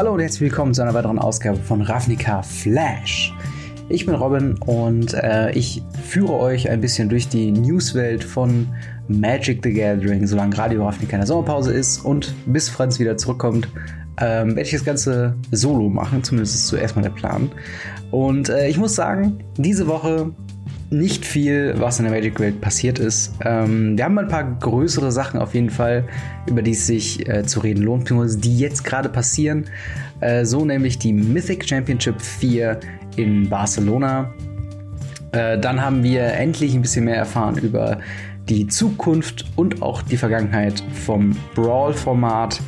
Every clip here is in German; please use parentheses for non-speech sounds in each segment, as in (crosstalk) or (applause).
Hallo und herzlich willkommen zu einer weiteren Ausgabe von Ravnica Flash. Ich bin Robin und äh, ich führe euch ein bisschen durch die Newswelt von Magic the Gathering, solange Radio Ravnica in der Sommerpause ist und bis Franz wieder zurückkommt, ähm, werde ich das Ganze solo machen, zumindest ist zuerst mal der Plan. Und äh, ich muss sagen, diese Woche nicht viel, was in der Magic-Welt passiert ist. Ähm, wir haben ein paar größere Sachen auf jeden Fall, über die es sich äh, zu reden lohnt, die jetzt gerade passieren. Äh, so nämlich die Mythic Championship 4 in Barcelona. Äh, dann haben wir endlich ein bisschen mehr erfahren über die Zukunft und auch die Vergangenheit vom Brawl-Format.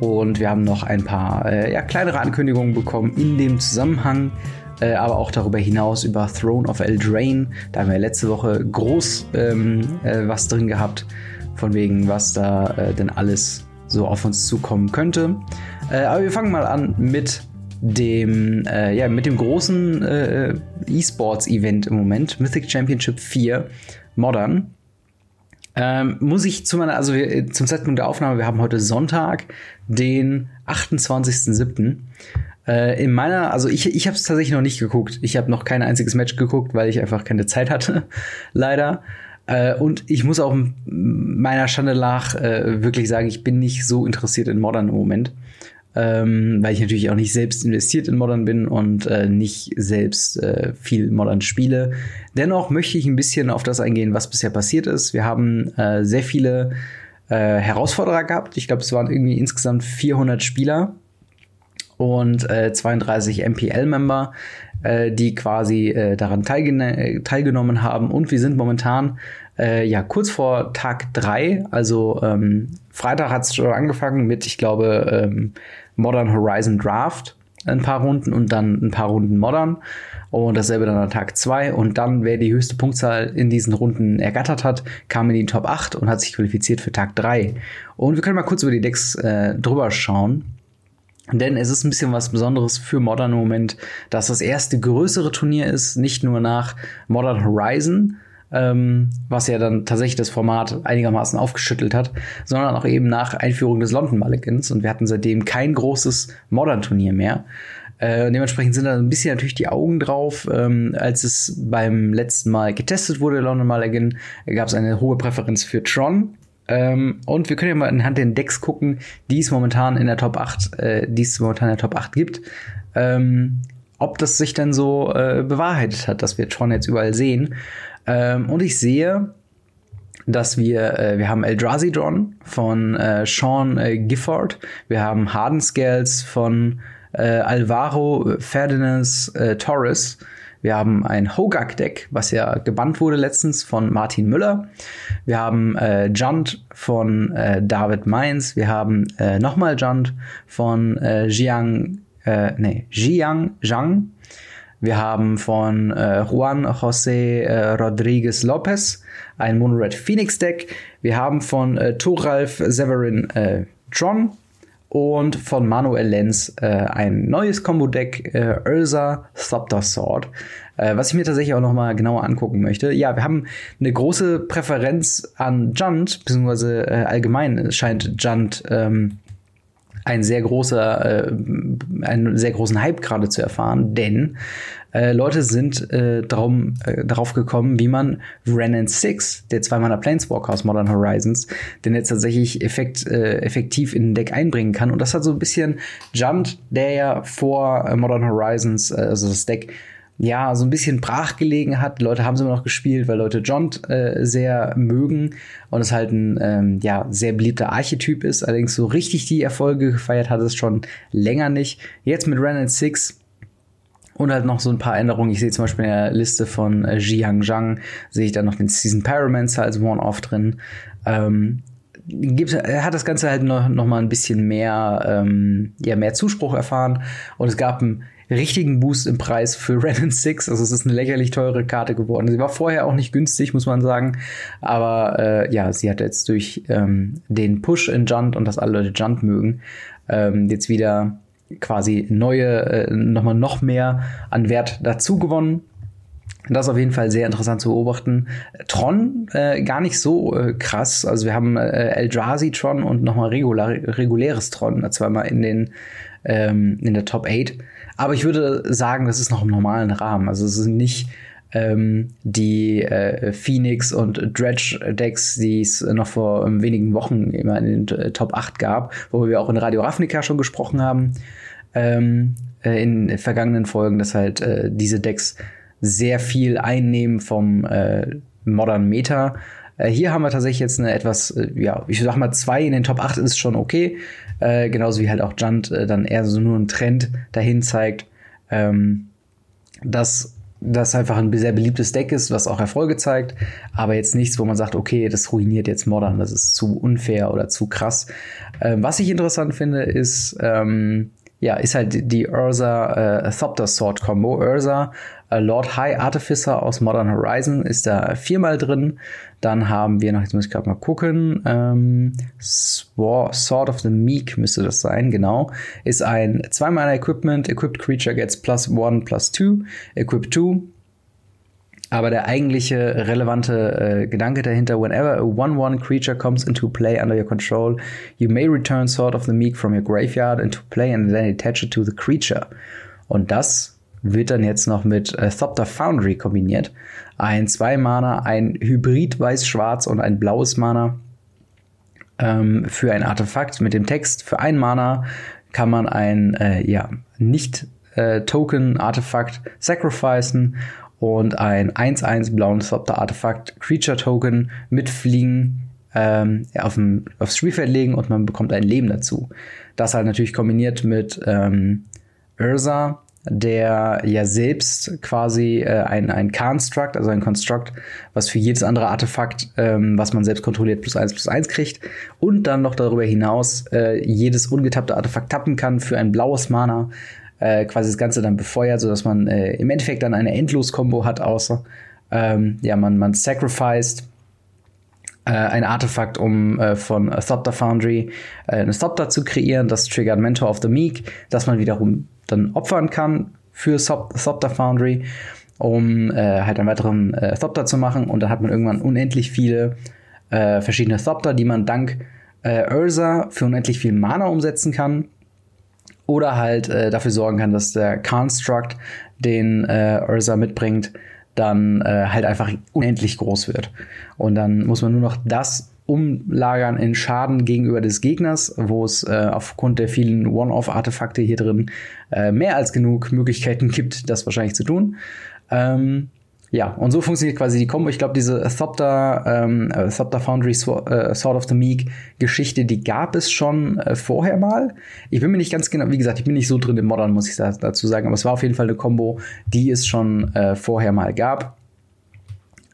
Und wir haben noch ein paar äh, ja, kleinere Ankündigungen bekommen in dem Zusammenhang äh, aber auch darüber hinaus über Throne of Eldraine. Da haben wir letzte Woche groß ähm, äh, was drin gehabt, von wegen, was da äh, denn alles so auf uns zukommen könnte. Äh, aber wir fangen mal an mit dem, äh, ja, mit dem großen E-Sports-Event im Moment, Mythic Championship 4 Modern. Ähm, muss ich zu meiner, also wir, zum Zeitpunkt der Aufnahme, wir haben heute Sonntag, den 28.07. Äh, in meiner, also ich, ich habe es tatsächlich noch nicht geguckt. Ich habe noch kein einziges Match geguckt, weil ich einfach keine Zeit hatte, (laughs) leider. Äh, und ich muss auch meiner Schande nach äh, wirklich sagen, ich bin nicht so interessiert in Modern im Moment. Ähm, weil ich natürlich auch nicht selbst investiert in Modern bin und äh, nicht selbst äh, viel Modern spiele. Dennoch möchte ich ein bisschen auf das eingehen, was bisher passiert ist. Wir haben äh, sehr viele äh, Herausforderer gehabt. Ich glaube, es waren irgendwie insgesamt 400 Spieler und äh, 32 MPL-Member, äh, die quasi äh, daran teilgen teilgenommen haben. Und wir sind momentan äh, ja kurz vor Tag drei. Also ähm, Freitag hat es schon angefangen mit, ich glaube, ähm, Modern Horizon Draft. Ein paar Runden und dann ein paar Runden Modern. Und dasselbe dann an Tag zwei Und dann, wer die höchste Punktzahl in diesen Runden ergattert hat, kam in die Top 8 und hat sich qualifiziert für Tag drei Und wir können mal kurz über die Decks äh, drüber schauen. Denn es ist ein bisschen was Besonderes für Modern im Moment, dass das erste größere Turnier ist, nicht nur nach Modern Horizon, ähm, was ja dann tatsächlich das Format einigermaßen aufgeschüttelt hat, sondern auch eben nach Einführung des London Mulligans. Und wir hatten seitdem kein großes Modern-Turnier mehr. Äh, dementsprechend sind da ein bisschen natürlich die Augen drauf. Ähm, als es beim letzten Mal getestet wurde, London Mulligan, gab es eine hohe Präferenz für Tron, ähm, und wir können ja mal anhand den Decks gucken, die es momentan in der Top 8, äh, die es momentan in der Top 8 gibt. Ähm, ob das sich denn so äh, bewahrheitet hat, dass wir Tron jetzt überall sehen. Ähm, und ich sehe, dass wir, äh, wir haben Eldrazi John von äh, Sean äh, Gifford, wir haben Harden Scales von äh, Alvaro Ferdinand äh, Torres, wir haben ein Hogak-Deck, was ja gebannt wurde letztens von Martin Müller. Wir haben äh, Junt von äh, David Mainz. Wir haben äh, nochmal Junt von äh, Jiang, äh, nee, Jiang Zhang. Wir haben von äh, Juan José äh, Rodriguez Lopez ein Monored Phoenix Deck. Wir haben von äh, Thoralf Severin äh, Tron und von Manuel Lenz äh, ein neues Combo-Deck, äh, Ursa Thopter Sword, äh, was ich mir tatsächlich auch noch mal genauer angucken möchte. Ja, wir haben eine große Präferenz an Junt, beziehungsweise äh, allgemein scheint Junt ähm, ein sehr großer, äh, einen sehr großen Hype gerade zu erfahren, denn äh, Leute sind äh, darum, äh, darauf gekommen, wie man Renan 6, der zweimal Planeswalker aus Modern Horizons, den jetzt tatsächlich effekt, äh, effektiv in den Deck einbringen kann. Und das hat so ein bisschen Junt, der ja vor äh, Modern Horizons, äh, also das Deck, ja, so ein bisschen brach gelegen hat. Die Leute haben es immer noch gespielt, weil Leute John äh, sehr mögen und es halt ein ähm, ja, sehr beliebter Archetyp ist. Allerdings so richtig die Erfolge gefeiert hat es schon länger nicht. Jetzt mit Renan 6 und halt noch so ein paar Änderungen. Ich sehe zum Beispiel in der Liste von äh, Jiang Zhang, sehe ich da noch den Season Pyromancer als One-Off drin. Ähm, gibt, er hat das Ganze halt noch, noch mal ein bisschen mehr, ähm, ja, mehr Zuspruch erfahren. Und es gab einen richtigen Boost im Preis für (laughs) Renan 6. Also es ist eine lächerlich teure Karte geworden. Sie war vorher auch nicht günstig, muss man sagen. Aber äh, ja, sie hat jetzt durch ähm, den Push in Junt und dass alle Leute Junt mögen, ähm, jetzt wieder quasi neue, äh, nochmal noch mehr an Wert dazu gewonnen. Das ist auf jeden Fall sehr interessant zu beobachten. Tron äh, gar nicht so äh, krass. Also wir haben äh, Eldrazi Tron und nochmal reguläres Tron, zweimal in den ähm, in der Top 8. Aber ich würde sagen, das ist noch im normalen Rahmen. Also es sind nicht ähm, die äh, Phoenix und Dredge Decks, die es noch vor ähm, wenigen Wochen immer in den äh, Top 8 gab, wo wir auch in Radio Ravnica schon gesprochen haben ähm, äh, in vergangenen Folgen, dass halt äh, diese Decks sehr viel einnehmen vom äh, Modern Meta. Äh, hier haben wir tatsächlich jetzt eine etwas, ja, ich sag mal, zwei in den Top 8 ist schon okay. Äh, genauso wie halt auch Junt äh, dann eher so nur einen Trend dahin zeigt, ähm, dass das einfach ein sehr beliebtes Deck ist, was auch Erfolge zeigt, aber jetzt nichts, wo man sagt, okay, das ruiniert jetzt Modern, das ist zu unfair oder zu krass. Ähm, was ich interessant finde, ist, ähm, ja, ist halt die Ursa äh, Thopter Sword Combo. Ursa Lord High Artificer aus Modern Horizon ist da viermal drin. Dann haben wir noch, jetzt muss ich gerade mal gucken, ähm, Sword of the Meek müsste das sein, genau. Ist ein zweimal Equipment. Equipped Creature gets plus one plus two. Equipped two aber der eigentliche relevante äh, Gedanke dahinter, whenever a 1-1 creature comes into play under your control, you may return Sword of the Meek from your graveyard into play and then attach it to the creature. Und das wird dann jetzt noch mit äh, Thopter Foundry kombiniert. Ein 2-Mana, ein Hybrid weiß-schwarz und ein blaues Mana ähm, für ein Artefakt mit dem Text. Für ein Mana kann man ein äh, ja, nicht äh, sacrificen und ein 1-1 blauen Thopter-Artefakt Creature Token mit Fliegen ähm, auf dem, aufs Spielfeld legen und man bekommt ein Leben dazu. Das halt natürlich kombiniert mit ähm, Ursa, der ja selbst quasi äh, ein, ein Construct, also ein Construct, was für jedes andere Artefakt, ähm, was man selbst kontrolliert, plus eins plus eins kriegt. Und dann noch darüber hinaus äh, jedes ungetappte Artefakt tappen kann für ein blaues Mana, äh, quasi das Ganze dann befeuert, sodass man äh, im Endeffekt dann eine Endlos-Kombo hat, außer ähm, ja, man, man sacrificed äh, ein Artefakt, um äh, von Thopter Foundry äh, eine Thopter zu kreieren. Das triggert Mentor of the Meek, das man wiederum dann opfern kann für Thopter Foundry, um äh, halt einen weiteren äh, Thopter zu machen. Und dann hat man irgendwann unendlich viele äh, verschiedene Thopter, die man dank äh, Ursa für unendlich viel Mana umsetzen kann oder halt äh, dafür sorgen kann, dass der Construct, den äh, Ursa mitbringt, dann äh, halt einfach unendlich groß wird. Und dann muss man nur noch das umlagern in Schaden gegenüber des Gegners, wo es äh, aufgrund der vielen One-Off-Artefakte hier drin äh, mehr als genug Möglichkeiten gibt, das wahrscheinlich zu tun. Ähm, ja, und so funktioniert quasi die Combo. Ich glaube, diese Thopter, ähm, äh, Thopter Foundry äh, Sword of the Meek Geschichte, die gab es schon äh, vorher mal. Ich bin mir nicht ganz genau, wie gesagt, ich bin nicht so drin im Modern, muss ich dazu sagen, aber es war auf jeden Fall eine Combo, die es schon äh, vorher mal gab.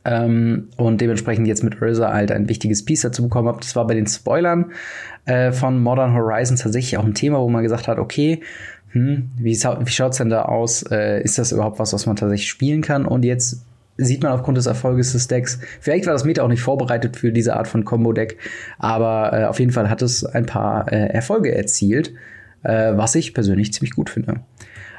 Ähm, und dementsprechend jetzt mit Ursa halt ein wichtiges Piece dazu bekommen habe. Das war bei den Spoilern äh, von Modern Horizons tatsächlich auch ein Thema, wo man gesagt hat, okay, hm, wie, wie schaut es denn da aus? Äh, ist das überhaupt was, was man tatsächlich spielen kann? Und jetzt sieht man aufgrund des Erfolges des Decks, vielleicht war das Meta auch nicht vorbereitet für diese Art von Combo-Deck, aber äh, auf jeden Fall hat es ein paar äh, Erfolge erzielt, äh, was ich persönlich ziemlich gut finde.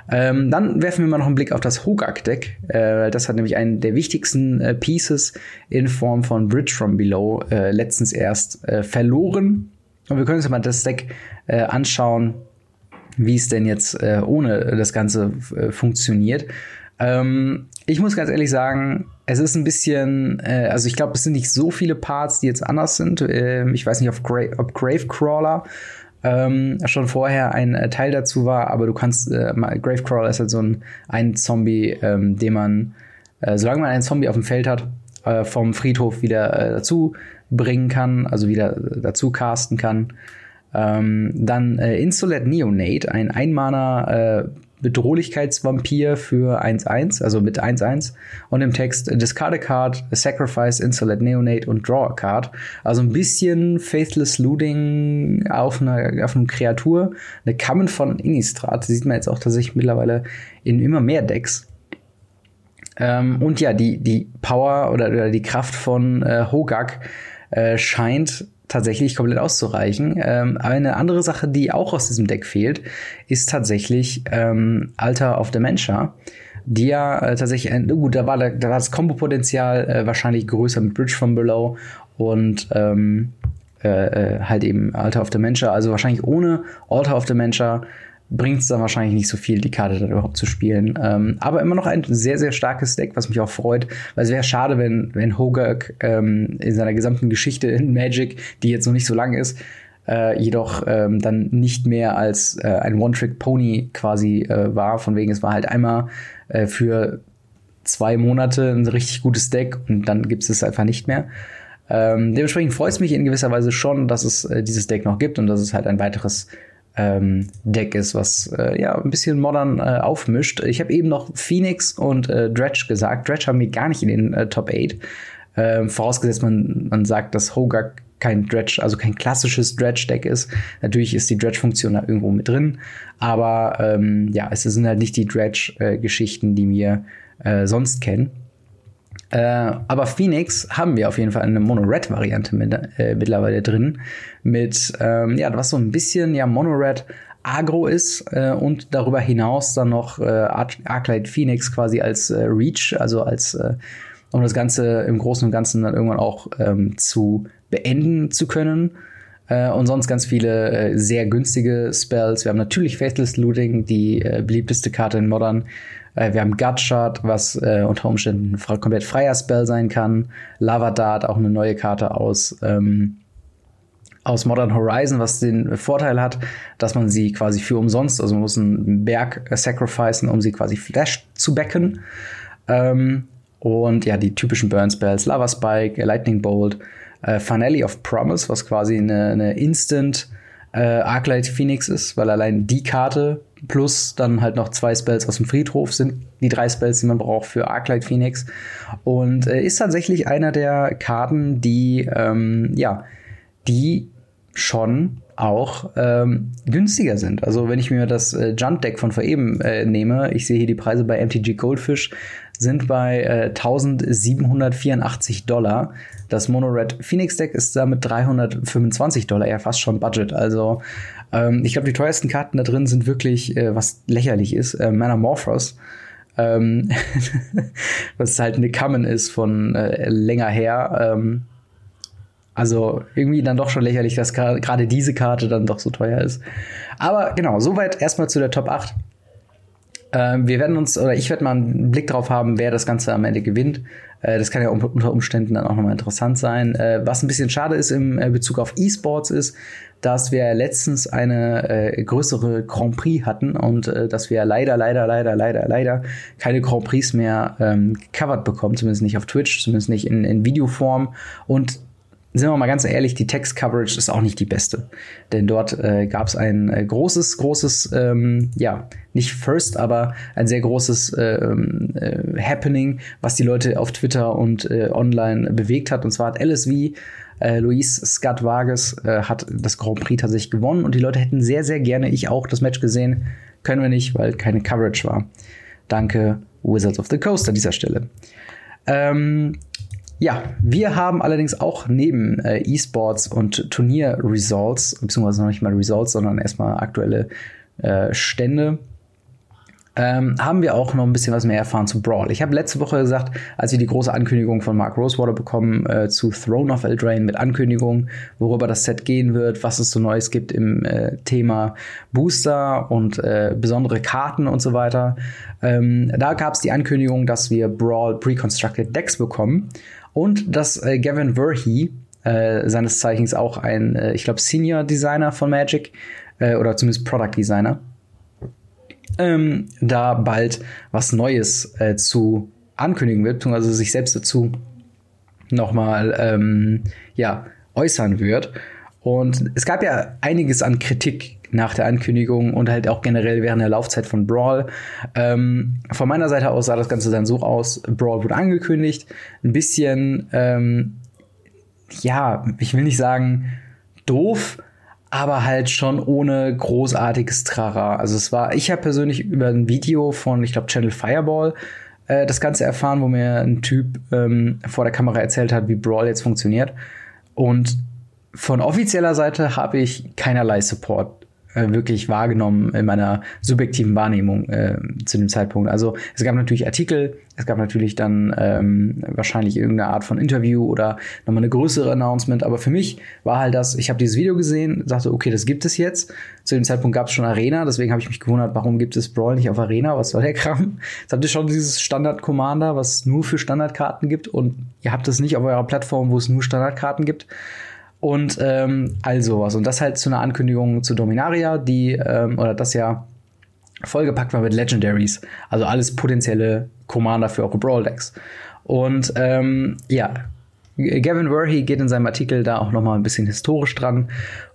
Ähm, dann werfen wir mal noch einen Blick auf das Hogak-Deck. Äh, das hat nämlich einen der wichtigsten äh, Pieces in Form von Bridge from Below äh, letztens erst äh, verloren. Und wir können uns mal das Deck äh, anschauen, wie es denn jetzt äh, ohne das Ganze funktioniert. Ähm, ich muss ganz ehrlich sagen, es ist ein bisschen, äh, also ich glaube, es sind nicht so viele Parts, die jetzt anders sind. Äh, ich weiß nicht, ob, Gra ob Gravecrawler ähm, schon vorher ein äh, Teil dazu war, aber du kannst, äh, Gravecrawler ist halt so ein, ein Zombie, ähm, den man, äh, solange man einen Zombie auf dem Feld hat, äh, vom Friedhof wieder äh, dazu bringen kann, also wieder dazu casten kann. Ähm, dann äh, Insolate Neonate, ein Einmaner Bedrohlichkeitsvampir für 1-1, also mit 1-1. Und im Text Discard a card, Sacrifice, Insolate Neonate und Draw a card. Also ein bisschen Faithless Looting auf einer, auf einer Kreatur. Eine Kammen von Innistrad. sieht man jetzt auch tatsächlich mittlerweile in immer mehr Decks. Ähm, und ja, die, die Power oder, oder die Kraft von äh, Hogak äh, scheint tatsächlich komplett auszureichen. Ähm, eine andere Sache, die auch aus diesem Deck fehlt, ist tatsächlich ähm, Alter of Dementia. Die ja äh, tatsächlich, äh, gut, da war, da war das Kombo-Potenzial äh, wahrscheinlich größer mit Bridge from Below und ähm, äh, äh halt eben Alter of Dementia. Also wahrscheinlich ohne Alter of Dementia bringt es dann wahrscheinlich nicht so viel, die Karte dann überhaupt zu spielen. Ähm, aber immer noch ein sehr, sehr starkes Deck, was mich auch freut, weil es wäre schade, wenn, wenn Hogak ähm, in seiner gesamten Geschichte in Magic, die jetzt noch nicht so lang ist, äh, jedoch ähm, dann nicht mehr als äh, ein One-Trick-Pony quasi äh, war. Von wegen, es war halt einmal äh, für zwei Monate ein richtig gutes Deck und dann gibt es einfach nicht mehr. Ähm, dementsprechend freut es mich in gewisser Weise schon, dass es äh, dieses Deck noch gibt und dass es halt ein weiteres ähm, Deck ist, was äh, ja ein bisschen modern äh, aufmischt. Ich habe eben noch Phoenix und äh, Dredge gesagt. Dredge haben wir gar nicht in den äh, Top 8. Ähm, vorausgesetzt, man, man sagt, dass Hogak kein Dredge, also kein klassisches Dredge-Deck ist. Natürlich ist die Dredge-Funktion da irgendwo mit drin, aber ähm, ja, es sind halt nicht die Dredge-Geschichten, die wir äh, sonst kennen. Äh, aber Phoenix haben wir auf jeden Fall eine Mono-Red-Variante mit, äh, mittlerweile drin. Mit, ähm, ja, was so ein bisschen ja Mono-Red Agro ist äh, und darüber hinaus dann noch äh, Arclight Phoenix quasi als äh, Reach, also als äh, um das Ganze im Großen und Ganzen dann irgendwann auch ähm, zu beenden zu können. Äh, und sonst ganz viele äh, sehr günstige Spells. Wir haben natürlich Faithless Looting, die äh, beliebteste Karte in Modern. Äh, wir haben Gutshot, was äh, unter Umständen ein komplett freier Spell sein kann. Lava Dart, auch eine neue Karte aus, ähm, aus Modern Horizon, was den Vorteil hat, dass man sie quasi für umsonst, also man muss einen Berg äh, sacrificen, um sie quasi flash zu backen. Ähm, und ja, die typischen Burn Spells, Lava Spike, Lightning Bolt, äh, Finale of Promise, was quasi eine, eine Instant äh, Arclight Phoenix ist, weil allein die Karte plus dann halt noch zwei Spells aus dem Friedhof sind die drei Spells, die man braucht für Arclight Phoenix. Und äh, ist tatsächlich einer der Karten, die, ähm, ja, die schon auch ähm, günstiger sind. Also wenn ich mir das äh, Junt Deck von vor eben äh, nehme, ich sehe hier die Preise bei MTG Goldfish, sind bei äh, 1784 Dollar. Das Mono Red Phoenix Deck ist damit 325 Dollar, ja fast schon Budget. Also ähm, ich glaube, die teuersten Karten da drin sind wirklich, äh, was lächerlich ist, äh, Manamorphos. Ähm, (laughs) was halt eine Common ist von äh, länger her. Ähm, also irgendwie dann doch schon lächerlich, dass gerade diese Karte dann doch so teuer ist. Aber genau, soweit erstmal zu der Top 8. Ähm, wir werden uns, oder ich werde mal einen Blick drauf haben, wer das Ganze am Ende gewinnt. Äh, das kann ja unter Umständen dann auch nochmal interessant sein. Äh, was ein bisschen schade ist im äh, Bezug auf E-Sports ist, dass wir letztens eine größere Grand Prix hatten und dass wir leider, leider, leider, leider, leider keine Grand Prix mehr ähm, covered bekommen, zumindest nicht auf Twitch, zumindest nicht in, in Videoform. Und sind wir mal ganz ehrlich, die Text-Coverage ist auch nicht die beste. Denn dort äh, gab es ein äh, großes, großes, ähm, ja, nicht First, aber ein sehr großes ähm, äh, Happening, was die Leute auf Twitter und äh, online bewegt hat. Und zwar hat LSV, äh, Luis Scott Vargas, äh, hat das Grand Prix tatsächlich gewonnen und die Leute hätten sehr, sehr gerne, ich auch, das Match gesehen. Können wir nicht, weil keine Coverage war. Danke, Wizards of the Coast an dieser Stelle. Ähm, ja, wir haben allerdings auch neben äh, E-Sports und Turnier-Results, beziehungsweise noch nicht mal Results, sondern erstmal aktuelle äh, Stände, ähm, haben wir auch noch ein bisschen was mehr erfahren zu Brawl. Ich habe letzte Woche gesagt, als wir die große Ankündigung von Mark Rosewater bekommen äh, zu Throne of Eldraine mit Ankündigung, worüber das Set gehen wird, was es so Neues gibt im äh, Thema Booster und äh, besondere Karten und so weiter. Ähm, da gab es die Ankündigung, dass wir Brawl Pre-Constructed Decks bekommen und dass äh, Gavin Verhey, äh, seines Zeichens auch ein, äh, ich glaube, Senior Designer von Magic, äh, oder zumindest Product Designer, ähm, da bald was Neues äh, zu ankündigen wird, also sich selbst dazu nochmal ähm, ja, äußern wird. Und es gab ja einiges an Kritik nach der Ankündigung und halt auch generell während der Laufzeit von Brawl. Ähm, von meiner Seite aus sah das Ganze dann so aus, Brawl wurde angekündigt, ein bisschen, ähm, ja, ich will nicht sagen doof, aber halt schon ohne großartiges Trara. Also es war, ich habe persönlich über ein Video von, ich glaube, Channel Fireball äh, das Ganze erfahren, wo mir ein Typ ähm, vor der Kamera erzählt hat, wie Brawl jetzt funktioniert. Und von offizieller Seite habe ich keinerlei Support äh, wirklich wahrgenommen in meiner subjektiven Wahrnehmung äh, zu dem Zeitpunkt. Also es gab natürlich Artikel, es gab natürlich dann ähm, wahrscheinlich irgendeine Art von Interview oder nochmal eine größere Announcement, aber für mich war halt das, ich habe dieses Video gesehen, sagte, okay, das gibt es jetzt. Zu dem Zeitpunkt gab es schon Arena, deswegen habe ich mich gewundert, warum gibt es Brawl nicht auf Arena, was soll der Kram? Jetzt habt ihr schon dieses Standard-Commander, was nur für Standardkarten gibt und ihr habt es nicht auf eurer Plattform, wo es nur Standardkarten gibt. Und ähm, all sowas. Und das halt zu einer Ankündigung zu Dominaria, die, ähm, oder das ja vollgepackt war mit Legendaries. Also alles potenzielle Commander für eure Brawl-Decks. Und ähm, ja, Gavin Verhey geht in seinem Artikel da auch noch mal ein bisschen historisch dran.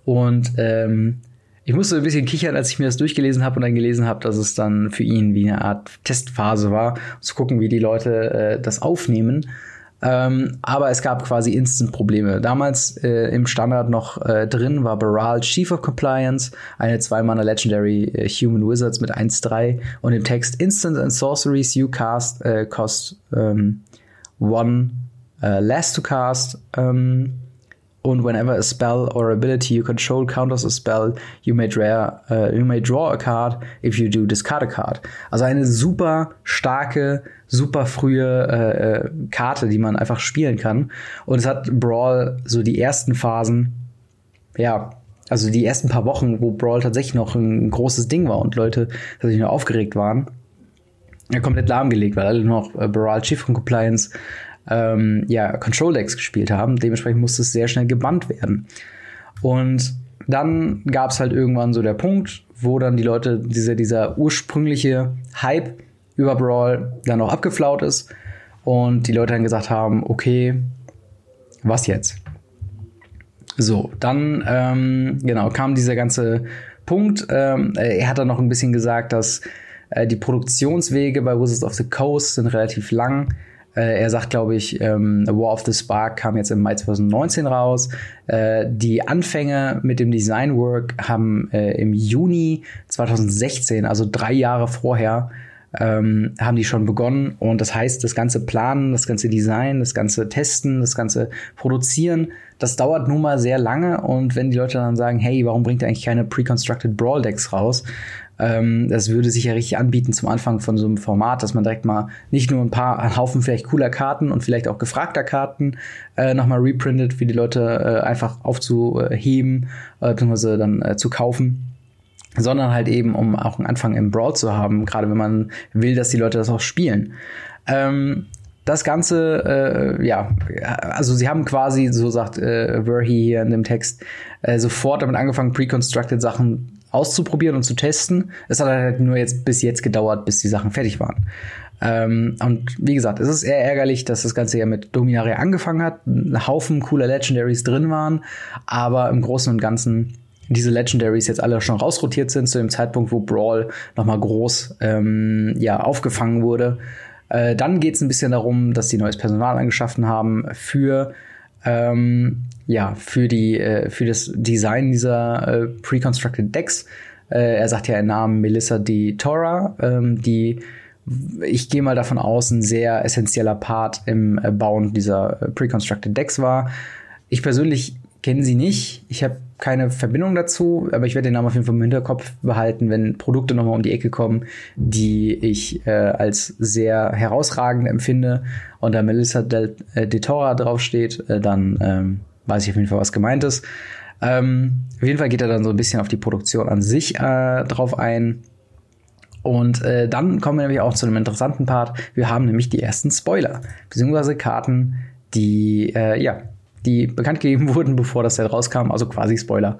Und ähm, ich musste ein bisschen kichern, als ich mir das durchgelesen habe und dann gelesen habe, dass es dann für ihn wie eine Art Testphase war, zu gucken, wie die Leute äh, das aufnehmen. Ähm, aber es gab quasi Instant-Probleme. Damals äh, im Standard noch äh, drin war Baral Chief of Compliance, eine zweimaler Legendary äh, Human Wizards mit 1-3 und im Text Instant and Sorceries you cast äh, cost ähm, one uh, less to cast. Ähm, und whenever a spell or ability you control counters a spell, you may draw, uh, you may draw a card. If you do, discard a card. Also eine super starke, super frühe äh, äh, Karte, die man einfach spielen kann. Und es hat Brawl so die ersten Phasen, ja, also die ersten paar Wochen, wo Brawl tatsächlich noch ein großes Ding war und Leute tatsächlich nur aufgeregt waren, komplett lahmgelegt, weil alle noch äh, Brawl Chief Compliance ähm, ja, Control Decks gespielt haben. Dementsprechend musste es sehr schnell gebannt werden. Und dann gab es halt irgendwann so der Punkt, wo dann die Leute, dieser, dieser ursprüngliche Hype über Brawl dann auch abgeflaut ist und die Leute dann gesagt haben, okay, was jetzt? So, dann ähm, genau kam dieser ganze Punkt. Ähm, er hat dann noch ein bisschen gesagt, dass äh, die Produktionswege bei Wizards of the Coast sind relativ lang. Äh, er sagt, glaube ich, ähm, War of the Spark kam jetzt im Mai 2019 raus. Äh, die Anfänge mit dem Designwork haben äh, im Juni 2016, also drei Jahre vorher, ähm, haben die schon begonnen. Und das heißt, das ganze Planen, das ganze Design, das ganze Testen, das ganze Produzieren, das dauert nun mal sehr lange. Und wenn die Leute dann sagen, hey, warum bringt ihr eigentlich keine pre-constructed Brawl Decks raus? Ähm, das würde sich ja richtig anbieten zum Anfang von so einem Format, dass man direkt mal nicht nur ein paar, ein Haufen vielleicht cooler Karten und vielleicht auch gefragter Karten äh, nochmal reprintet, für die Leute äh, einfach aufzuheben, äh, beziehungsweise dann äh, zu kaufen sondern halt eben, um auch einen Anfang im Brawl zu haben, gerade wenn man will, dass die Leute das auch spielen. Ähm, das Ganze, äh, ja, also sie haben quasi, so sagt äh, Verhey hier in dem Text, äh, sofort damit angefangen, pre-constructed Sachen auszuprobieren und zu testen. Es hat halt nur jetzt bis jetzt gedauert, bis die Sachen fertig waren. Ähm, und wie gesagt, es ist eher ärgerlich, dass das Ganze ja mit Dominaria angefangen hat, ein Haufen cooler Legendaries drin waren, aber im Großen und Ganzen diese Legendaries jetzt alle schon rausrotiert sind zu dem Zeitpunkt, wo Brawl nochmal groß ähm, ja, aufgefangen wurde. Äh, dann geht es ein bisschen darum, dass sie neues Personal angeschaffen haben für ähm, ja, für, die, äh, für das Design dieser äh, pre-constructed Decks. Äh, er sagt ja einen Namen Melissa Di Tora, ähm, die ich gehe mal davon aus, ein sehr essentieller Part im äh, Bauen dieser äh, pre-constructed Decks war. Ich persönlich kenne sie nicht. Ich habe keine Verbindung dazu, aber ich werde den Namen auf jeden Fall im Hinterkopf behalten, wenn Produkte nochmal um die Ecke kommen, die ich äh, als sehr herausragend empfinde und da Melissa Del, äh, De Tora draufsteht, äh, dann ähm, weiß ich auf jeden Fall, was gemeint ist. Ähm, auf jeden Fall geht er dann so ein bisschen auf die Produktion an sich äh, drauf ein. Und äh, dann kommen wir nämlich auch zu einem interessanten Part. Wir haben nämlich die ersten Spoiler, beziehungsweise Karten, die äh, ja die bekannt gegeben (laughs) wurden, bevor das Set rauskam, also quasi Spoiler.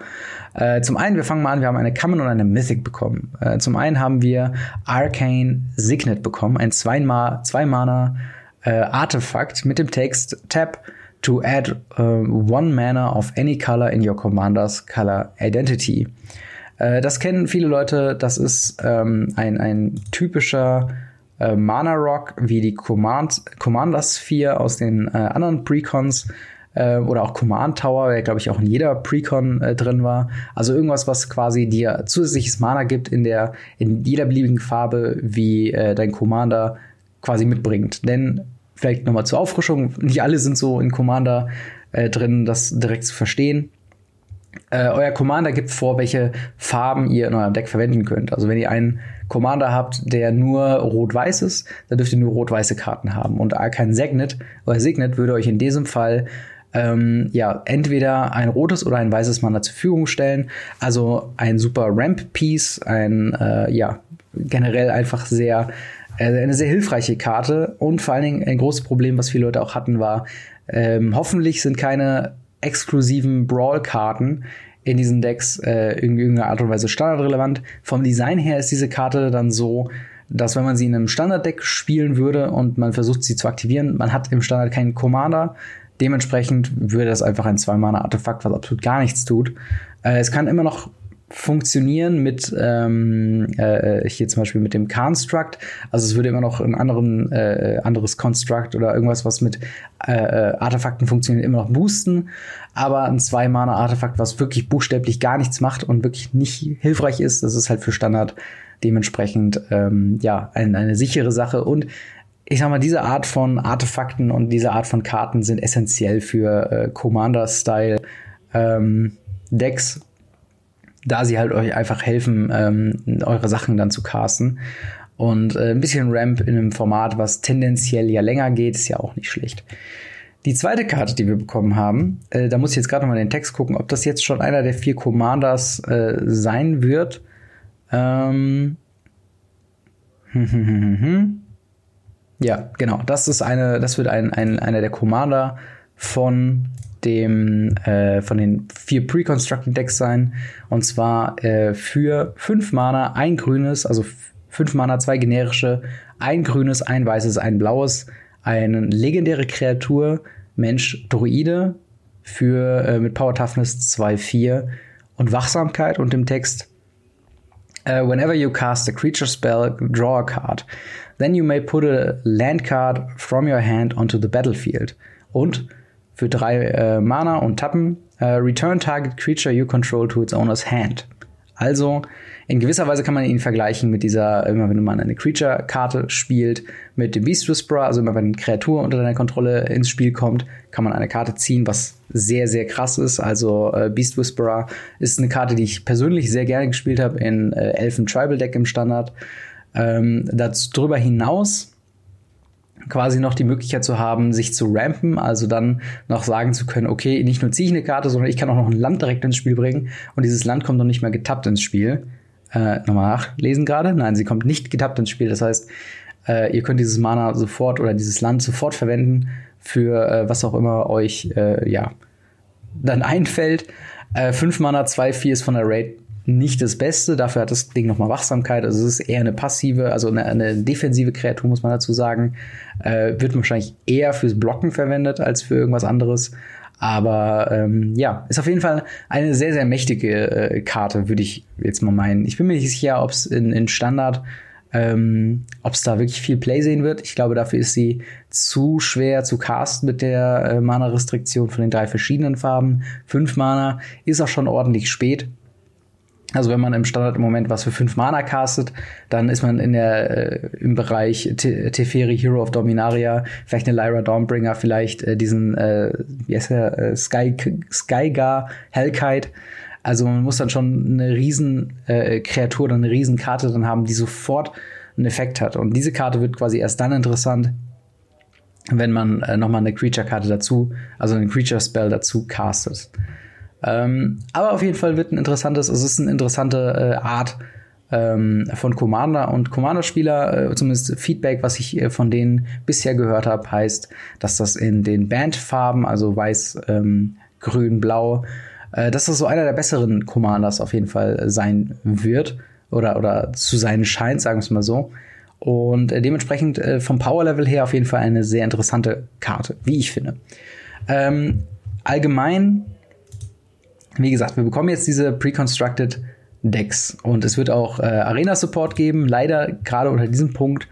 Äh, zum einen, wir fangen mal an, wir haben eine Common und eine Mythic bekommen. Äh, zum einen haben wir Arcane Signet bekommen, ein Zwei-Mana äh, Artefakt mit dem Text Tap to add uh, one mana of any color in your commander's color identity. Äh, das kennen viele Leute, das ist ähm, ein, ein typischer äh, Mana Rock wie die Command, Commander Sphere aus den anderen Precons äh, oder auch Command Tower, der glaube ich auch in jeder Precon äh, drin war. Also irgendwas, was quasi dir zusätzliches Mana gibt in der in jeder beliebigen Farbe, wie äh, dein Commander quasi mitbringt. Denn vielleicht nochmal zur Auffrischung, nicht alle sind so in Commander äh, drin, das direkt zu verstehen. Äh, euer Commander gibt vor, welche Farben ihr in eurem Deck verwenden könnt. Also wenn ihr einen Commander habt, der nur rot-weiß ist, dann dürft ihr nur rot-weiße Karten haben. Und kein Signet oder Signet würde euch in diesem Fall ähm, ja entweder ein rotes oder ein weißes Mana zur Verfügung stellen. Also ein super Ramp-Piece, ein äh, ja generell einfach sehr äh, eine sehr hilfreiche Karte und vor allen Dingen ein großes Problem, was viele Leute auch hatten, war ähm, hoffentlich sind keine exklusiven Brawl-Karten in diesen Decks äh, in irgendeiner Art und Weise standardrelevant. Vom Design her ist diese Karte dann so, dass wenn man sie in einem Standarddeck spielen würde und man versucht sie zu aktivieren, man hat im Standard keinen Commander. Dementsprechend würde das einfach ein Zwei-Mana-Artefakt, was absolut gar nichts tut. Äh, es kann immer noch funktionieren mit ähm, äh, hier zum Beispiel mit dem Construct. Also es würde immer noch ein anderen, äh, anderes Construct oder irgendwas, was mit äh, äh, Artefakten funktioniert, immer noch boosten. Aber ein Zwei-Mana-Artefakt, was wirklich buchstäblich gar nichts macht und wirklich nicht hilfreich ist, das ist halt für Standard dementsprechend ähm, ja ein, eine sichere Sache. Und ich sag mal, diese Art von Artefakten und diese Art von Karten sind essentiell für äh, Commander-Style ähm, Decks da sie halt euch einfach helfen, ähm, eure Sachen dann zu casten. Und äh, ein bisschen Ramp in einem Format, was tendenziell ja länger geht, ist ja auch nicht schlecht. Die zweite Karte, die wir bekommen haben, äh, da muss ich jetzt gerade noch mal den Text gucken, ob das jetzt schon einer der vier Commanders äh, sein wird. Ähm (laughs) ja, genau. Das ist eine, das wird ein, ein, einer der Commander von dem äh, von den vier Pre-Constructed Decks sein. Und zwar äh, für fünf Mana ein grünes, also fünf Mana, zwei generische, ein grünes, ein weißes, ein blaues, eine legendäre Kreatur, Mensch, Druide für äh, mit Power Toughness 2-4 und Wachsamkeit und dem Text Uh, whenever you cast a creature spell, draw a card. Then you may put a land card from your hand onto the battlefield. Und für drei äh, Mana und Tappen. Äh, return target creature you control to its owner's hand. Also in gewisser Weise kann man ihn vergleichen mit dieser, immer wenn man eine Creature-Karte spielt, mit dem Beast Whisperer, also immer wenn eine Kreatur unter deiner Kontrolle ins Spiel kommt, kann man eine Karte ziehen, was sehr, sehr krass ist. Also äh, Beast Whisperer ist eine Karte, die ich persönlich sehr gerne gespielt habe in äh, Elfen Tribal Deck im Standard. Ähm, darüber hinaus quasi noch die Möglichkeit zu haben, sich zu rampen, also dann noch sagen zu können, okay, nicht nur ziehe ich eine Karte, sondern ich kann auch noch ein Land direkt ins Spiel bringen und dieses Land kommt noch nicht mehr getappt ins Spiel. Äh, nochmal nachlesen gerade. Nein, sie kommt nicht getappt ins Spiel. Das heißt, äh, ihr könnt dieses Mana sofort oder dieses Land sofort verwenden für äh, was auch immer euch äh, ja dann (laughs) einfällt. Äh, 5 Mana, 2, 4 ist von der Raid nicht das Beste. Dafür hat das Ding nochmal Wachsamkeit. Also es ist eher eine passive, also eine, eine defensive Kreatur, muss man dazu sagen. Äh, wird wahrscheinlich eher fürs Blocken verwendet als für irgendwas anderes. Aber ähm, ja, ist auf jeden Fall eine sehr, sehr mächtige äh, Karte, würde ich jetzt mal meinen. Ich bin mir nicht sicher, ob es in, in Standard, ähm, ob es da wirklich viel Play sehen wird. Ich glaube, dafür ist sie zu schwer zu casten mit der äh, Mana-Restriktion von den drei verschiedenen Farben. Fünf Mana ist auch schon ordentlich spät. Also wenn man im Standard im Moment was für fünf Mana castet, dann ist man in der äh, im Bereich Teferi Hero of Dominaria, vielleicht eine Lyra Dawnbringer, vielleicht äh, diesen äh, wie heißt der äh, Sky Skygar Hellkite. Also man muss dann schon eine riesen äh, Kreatur oder eine riesen Karte dann haben, die sofort einen Effekt hat. Und diese Karte wird quasi erst dann interessant, wenn man äh, noch mal eine Creature Karte dazu, also einen Creature Spell dazu castet. Ähm, aber auf jeden Fall wird ein interessantes, es ist eine interessante äh, Art ähm, von Commander und Commander-Spieler, äh, zumindest Feedback, was ich äh, von denen bisher gehört habe, heißt, dass das in den Bandfarben, also weiß, ähm, grün, blau, äh, dass das so einer der besseren Commanders auf jeden Fall sein wird oder, oder zu sein scheint, sagen wir es mal so. Und äh, dementsprechend äh, vom Power-Level her auf jeden Fall eine sehr interessante Karte, wie ich finde. Ähm, allgemein wie gesagt, wir bekommen jetzt diese pre-constructed Decks und es wird auch äh, Arena-Support geben. Leider gerade unter diesem Punkt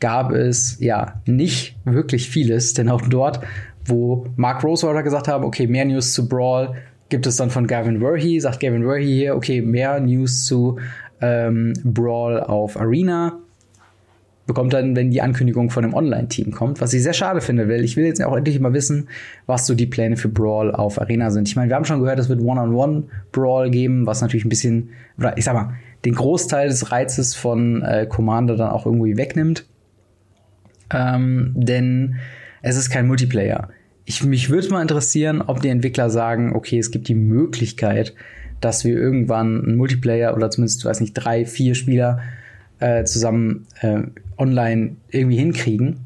gab es ja nicht wirklich vieles, denn auch dort, wo Mark Rosewater gesagt haben, okay, mehr News zu Brawl, gibt es dann von Gavin Verhey, sagt Gavin Verhey hier, okay, mehr News zu ähm, Brawl auf Arena. Bekommt dann, wenn die Ankündigung von dem Online-Team kommt, was ich sehr schade finde, weil ich will jetzt auch endlich mal wissen, was so die Pläne für Brawl auf Arena sind. Ich meine, wir haben schon gehört, es wird One-on-One-Brawl geben, was natürlich ein bisschen, oder ich sag mal, den Großteil des Reizes von äh, Commander dann auch irgendwie wegnimmt. Ähm, denn es ist kein Multiplayer. Ich, mich würde mal interessieren, ob die Entwickler sagen, okay, es gibt die Möglichkeit, dass wir irgendwann einen Multiplayer oder zumindest, weiß nicht, drei, vier Spieler äh, zusammen äh, online irgendwie hinkriegen.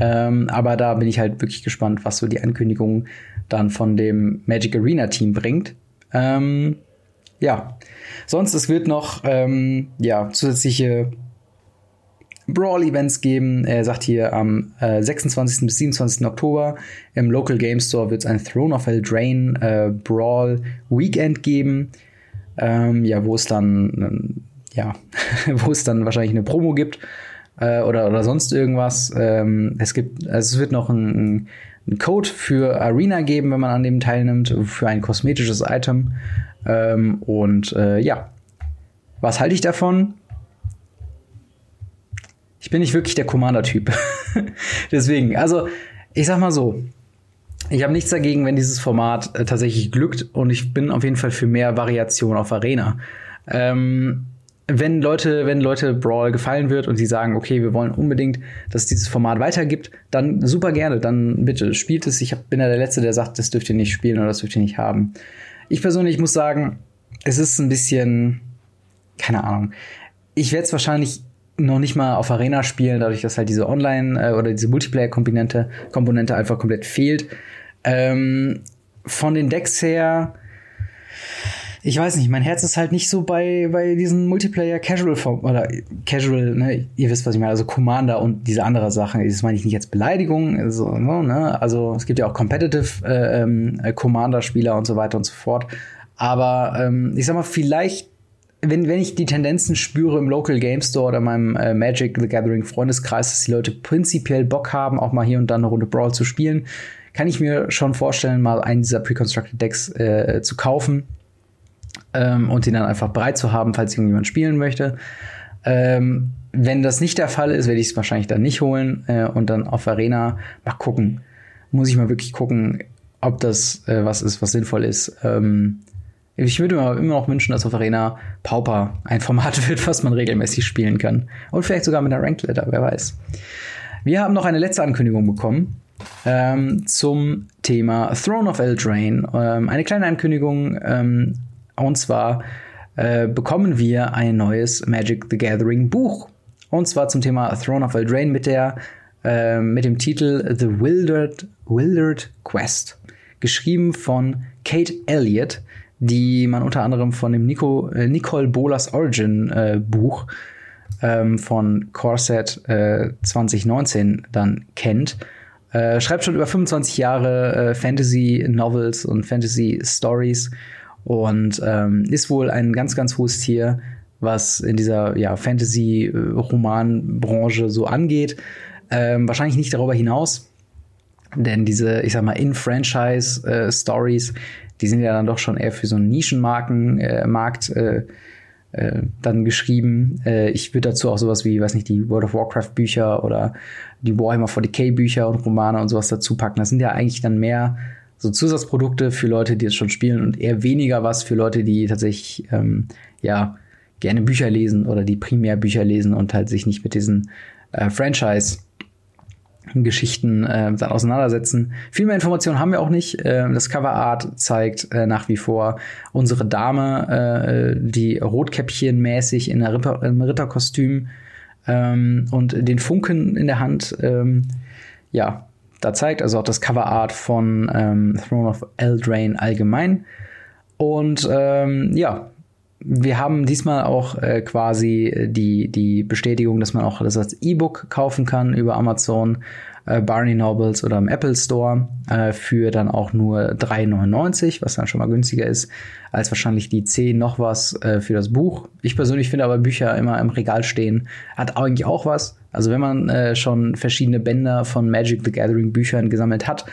Ähm, aber da bin ich halt wirklich gespannt, was so die Ankündigung dann von dem Magic Arena Team bringt. Ähm, ja, sonst es wird noch ähm, ja zusätzliche Brawl-Events geben. Er sagt hier am äh, 26. bis 27. Oktober im Local Game Store wird es ein Throne of Eldraine äh, Brawl Weekend geben. Ähm, ja, wo es dann ja, (laughs) wo es dann wahrscheinlich eine Promo gibt äh, oder, oder sonst irgendwas. Ähm, es gibt, also es wird noch ein, ein Code für Arena geben, wenn man an dem teilnimmt, für ein kosmetisches Item. Ähm, und äh, ja, was halte ich davon? Ich bin nicht wirklich der Commander-Typ. (laughs) Deswegen, also ich sag mal so, ich habe nichts dagegen, wenn dieses Format äh, tatsächlich glückt und ich bin auf jeden Fall für mehr Variation auf Arena. Ähm, wenn Leute, wenn Leute Brawl gefallen wird und sie sagen, okay, wir wollen unbedingt, dass es dieses Format weitergibt, dann super gerne, dann bitte spielt es. Ich bin ja der Letzte, der sagt, das dürft ihr nicht spielen oder das dürft ihr nicht haben. Ich persönlich muss sagen, es ist ein bisschen, keine Ahnung. Ich werde es wahrscheinlich noch nicht mal auf Arena spielen, dadurch, dass halt diese Online- äh, oder diese Multiplayer-Komponente Komponente einfach komplett fehlt. Ähm, von den Decks her ich weiß nicht, mein Herz ist halt nicht so bei, bei diesen Multiplayer Casual oder Casual, ne, ihr wisst, was ich meine, also Commander und diese andere Sachen. Das meine ich nicht als Beleidigung, also, ne, also es gibt ja auch Competitive äh, ähm, Commander-Spieler und so weiter und so fort. Aber ähm, ich sag mal, vielleicht, wenn, wenn ich die Tendenzen spüre im Local Game Store oder meinem äh, Magic the Gathering Freundeskreis, dass die Leute prinzipiell Bock haben, auch mal hier und da eine Runde Brawl zu spielen, kann ich mir schon vorstellen, mal einen dieser Pre-Constructed Decks äh, zu kaufen ähm, und ihn dann einfach bereit zu haben, falls irgendjemand spielen möchte. Ähm, wenn das nicht der Fall ist, werde ich es wahrscheinlich dann nicht holen äh, und dann auf Arena mal gucken. Muss ich mal wirklich gucken, ob das äh, was ist, was sinnvoll ist. Ähm, ich würde mir immer noch wünschen, dass auf Arena Pauper ein Format (laughs) wird, was man regelmäßig spielen kann. Und vielleicht sogar mit einer Ranked Letter, wer weiß. Wir haben noch eine letzte Ankündigung bekommen ähm, zum Thema Throne of Eldraine. Ähm, eine kleine Ankündigung ähm, und zwar äh, bekommen wir ein neues Magic the Gathering Buch. Und zwar zum Thema Throne of Eldraine mit der äh, mit dem Titel The Wildered, Wildered Quest. Geschrieben von Kate Elliott, die man unter anderem von dem Nico, äh, Nicole Bolas Origin äh, Buch ähm, von Corset 2019 äh, dann kennt. Äh, schreibt schon über 25 Jahre Fantasy Novels und Fantasy Stories und ähm, ist wohl ein ganz, ganz hohes Tier, was in dieser ja, Fantasy-Roman-Branche so angeht. Ähm, wahrscheinlich nicht darüber hinaus, denn diese, ich sag mal, In-Franchise-Stories, äh, die sind ja dann doch schon eher für so einen Nischenmarken-Markt äh, äh, dann geschrieben. Äh, ich würde dazu auch sowas wie, weiß nicht, die World of Warcraft-Bücher oder die Warhammer 40k-Bücher und Romane und sowas dazu packen. Das sind ja eigentlich dann mehr so Zusatzprodukte für Leute, die es schon spielen und eher weniger was für Leute, die tatsächlich ähm, ja gerne Bücher lesen oder die primär Bücher lesen und halt sich nicht mit diesen äh, Franchise Geschichten äh, dann auseinandersetzen. Viel mehr Informationen haben wir auch nicht. Äh, das Coverart zeigt äh, nach wie vor unsere Dame, äh, die Rotkäppchen mäßig in im Ritterkostüm ähm, und den Funken in der Hand. Ähm, ja, da zeigt, also auch das Coverart von ähm, Throne of Eldraine allgemein. Und ähm, ja, wir haben diesmal auch äh, quasi die, die Bestätigung, dass man auch das als E-Book kaufen kann über Amazon, äh, Barney Nobles oder im Apple Store äh, für dann auch nur 3,99, was dann schon mal günstiger ist als wahrscheinlich die 10 noch was äh, für das Buch. Ich persönlich finde aber Bücher immer im Regal stehen hat eigentlich auch was Also wenn man äh, schon verschiedene Bänder von Magic the Gathering Büchern gesammelt hat,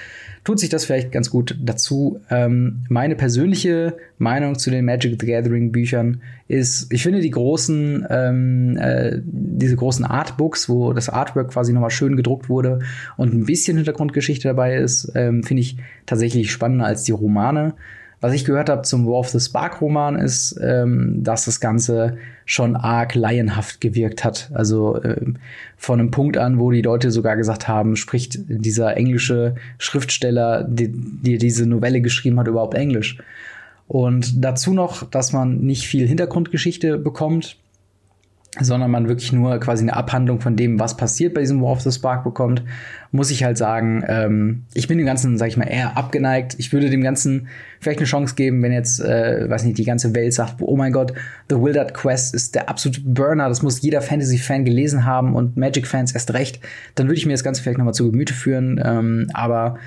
tut sich das vielleicht ganz gut dazu. Ähm, meine persönliche Meinung zu den Magic the Gathering Büchern ist, ich finde die großen, ähm, äh, diese großen Artbooks, wo das Artwork quasi nochmal schön gedruckt wurde und ein bisschen Hintergrundgeschichte dabei ist, ähm, finde ich tatsächlich spannender als die Romane. Was ich gehört habe zum War of the Spark Roman ist, ähm, dass das Ganze schon arg laienhaft gewirkt hat. Also ähm, von einem Punkt an, wo die Leute sogar gesagt haben, spricht dieser englische Schriftsteller, der die diese Novelle geschrieben hat, überhaupt Englisch. Und dazu noch, dass man nicht viel Hintergrundgeschichte bekommt sondern man wirklich nur quasi eine Abhandlung von dem, was passiert bei diesem War of the Spark bekommt, muss ich halt sagen, ähm, ich bin dem Ganzen, sag ich mal, eher abgeneigt. Ich würde dem Ganzen vielleicht eine Chance geben, wenn jetzt, äh, weiß nicht, die ganze Welt sagt, oh mein Gott, The Wildert Quest ist der absolute Burner, das muss jeder Fantasy-Fan gelesen haben und Magic-Fans erst recht, dann würde ich mir das Ganze vielleicht nochmal zu Gemüte führen. Ähm, aber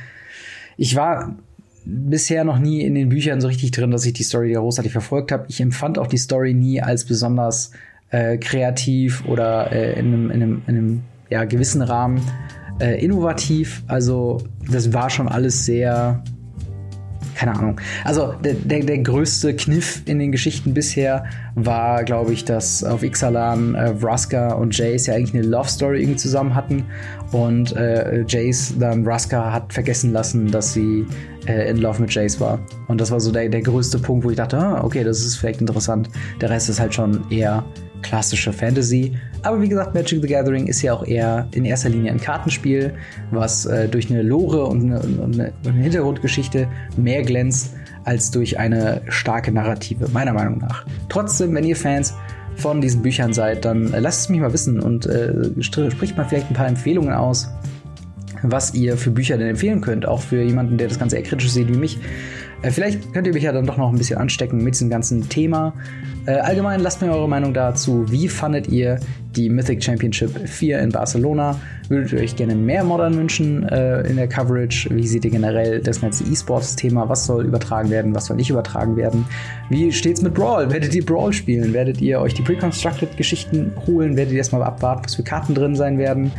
ich war bisher noch nie in den Büchern so richtig drin, dass ich die Story großartig verfolgt habe. Ich empfand auch die Story nie als besonders äh, kreativ oder äh, in einem, in einem, in einem ja, gewissen Rahmen äh, innovativ. Also das war schon alles sehr, keine Ahnung. Also der, der, der größte Kniff in den Geschichten bisher war, glaube ich, dass auf Ixalan äh, Vraska und Jace ja eigentlich eine Love Story irgendwie zusammen hatten und äh, Jace dann Vraska hat vergessen lassen, dass sie äh, in Love mit Jace war. Und das war so der, der größte Punkt, wo ich dachte, ah, okay, das ist vielleicht interessant. Der Rest ist halt schon eher klassische Fantasy. Aber wie gesagt, Magic the Gathering ist ja auch eher in erster Linie ein Kartenspiel, was äh, durch eine Lore und eine, eine, Hintergrundgeschichte mehr glänzt als durch eine starke Narrative, meiner Meinung nach. Trotzdem, wenn ihr Fans von diesen Büchern seid, dann äh, lasst es mich mal wissen und äh, spricht mal vielleicht ein paar Empfehlungen aus, was ihr für Bücher denn empfehlen könnt, auch für jemanden, der das Ganze eher kritisch sieht wie mich. Äh, vielleicht könnt ihr mich ja dann doch noch ein bisschen anstecken mit diesem ganzen Thema. Äh, allgemein lasst mir eure Meinung dazu. Wie fandet ihr die Mythic Championship 4 in Barcelona? Würdet ihr euch gerne mehr Modern wünschen äh, in der Coverage? Wie seht ihr generell das ganze E-Sports-Thema? Was soll übertragen werden? Was soll nicht übertragen werden? Wie steht's mit Brawl? Werdet ihr Brawl spielen? Werdet ihr euch die Pre-Constructed-Geschichten holen? Werdet ihr erstmal abwarten, was für Karten drin sein werden?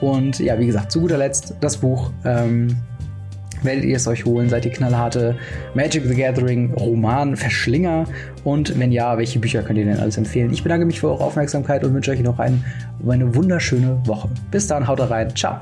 Und ja, wie gesagt, zu guter Letzt das Buch. Ähm, werdet ihr es euch holen? Seid ihr knallharte Magic the Gathering Roman Verschlinger? Und wenn ja, welche Bücher könnt ihr denn alles empfehlen? Ich bedanke mich für eure Aufmerksamkeit und wünsche euch noch ein, eine wunderschöne Woche. Bis dann, haut rein. Ciao.